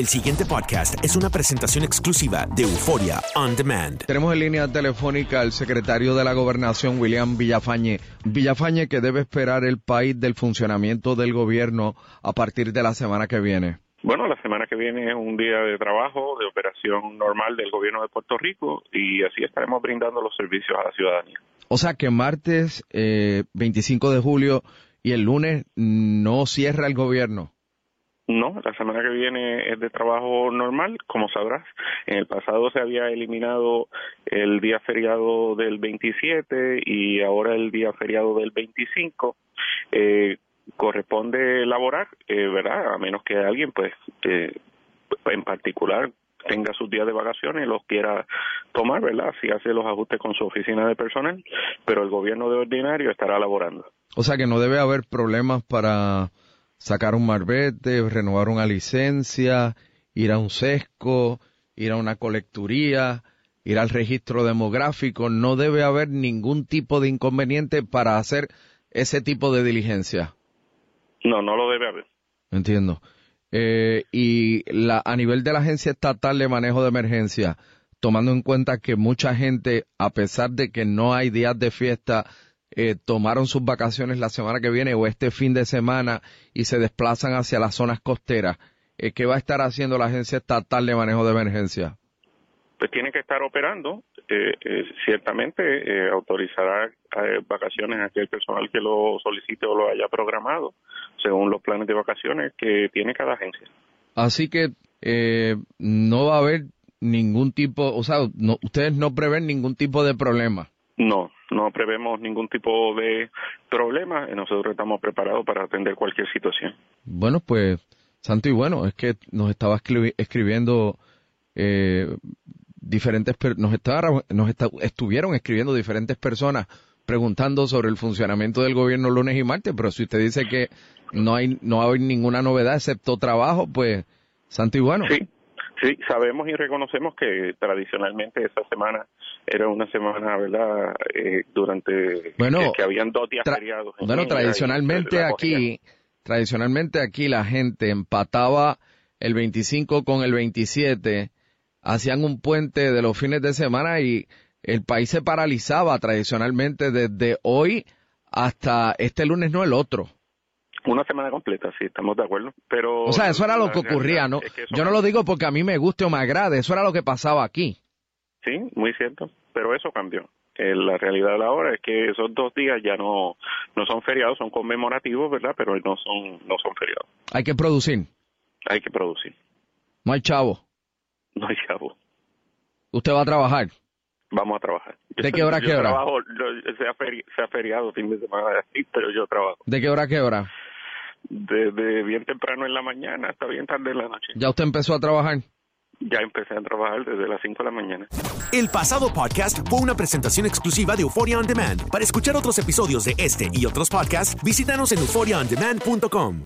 El siguiente podcast es una presentación exclusiva de Euforia On Demand. Tenemos en línea telefónica al secretario de la Gobernación, William Villafañe. Villafañe, ¿qué debe esperar el país del funcionamiento del gobierno a partir de la semana que viene? Bueno, la semana que viene es un día de trabajo, de operación normal del gobierno de Puerto Rico y así estaremos brindando los servicios a la ciudadanía. O sea que martes eh, 25 de julio y el lunes no cierra el gobierno. No, la semana que viene es de trabajo normal, como sabrás. En el pasado se había eliminado el día feriado del 27 y ahora el día feriado del 25. Eh, corresponde elaborar, eh, ¿verdad? A menos que alguien, pues, en particular tenga sus días de vacaciones, los quiera tomar, ¿verdad? Si hace los ajustes con su oficina de personal, pero el gobierno de ordinario estará elaborando. O sea que no debe haber problemas para sacar un marbete, renovar una licencia, ir a un sesco, ir a una colecturía, ir al registro demográfico. No debe haber ningún tipo de inconveniente para hacer ese tipo de diligencia. No, no lo debe haber. Entiendo. Eh, y la, a nivel de la Agencia Estatal de Manejo de Emergencia, tomando en cuenta que mucha gente, a pesar de que no hay días de fiesta, eh, tomaron sus vacaciones la semana que viene o este fin de semana y se desplazan hacia las zonas costeras, eh, ¿qué va a estar haciendo la Agencia Estatal de Manejo de Emergencia? Pues tiene que estar operando. Eh, eh ciertamente eh, autorizará vacaciones a aquel personal que lo solicite o lo haya programado, según los planes de vacaciones que tiene cada agencia. Así que no va a haber ningún tipo, o sea, no, ustedes no prevén ningún tipo de problema. No, no prevemos ningún tipo de problema. Nosotros estamos preparados para atender cualquier situación. Bueno, pues, santo y bueno, es que nos estaba escribiendo eh, diferentes, nos, estaba, nos estuvieron escribiendo diferentes personas preguntando sobre el funcionamiento del gobierno lunes y martes, pero si usted dice que no hay, no hay ninguna novedad excepto trabajo, pues, santo y bueno. Sí, sí, sabemos y reconocemos que tradicionalmente esa semana era una semana, ¿verdad? Eh, durante bueno, que, habían dos días feriados. Bueno, tradicionalmente aquí, tradicionalmente aquí la gente empataba el 25 con el 27, hacían un puente de los fines de semana y el país se paralizaba tradicionalmente desde hoy hasta este lunes, no el otro. Una semana completa, sí, estamos de acuerdo. Pero o sea, eso era lo que ocurría, ¿no? Yo no lo digo porque a mí me guste o me agrade, eso era lo que pasaba aquí. Sí, muy cierto, pero eso cambió. Eh, la realidad de la hora es que esos dos días ya no, no son feriados, son conmemorativos, ¿verdad? Pero no son, no son feriados. Hay que producir. Hay que producir. No hay chavo. No hay chavo. ¿Usted va a trabajar? Vamos a trabajar. ¿De qué hora a qué hora? Trabajo, sea, sea feriado fin de semana, pero yo trabajo. ¿De qué hora a qué hora? Desde bien temprano en la mañana hasta bien tarde en la noche. ¿Ya usted empezó a trabajar? Ya empecé a trabajar desde las 5 de la mañana. El pasado podcast fue una presentación exclusiva de Euphoria On Demand. Para escuchar otros episodios de este y otros podcasts, visítanos en euphoriaondemand.com.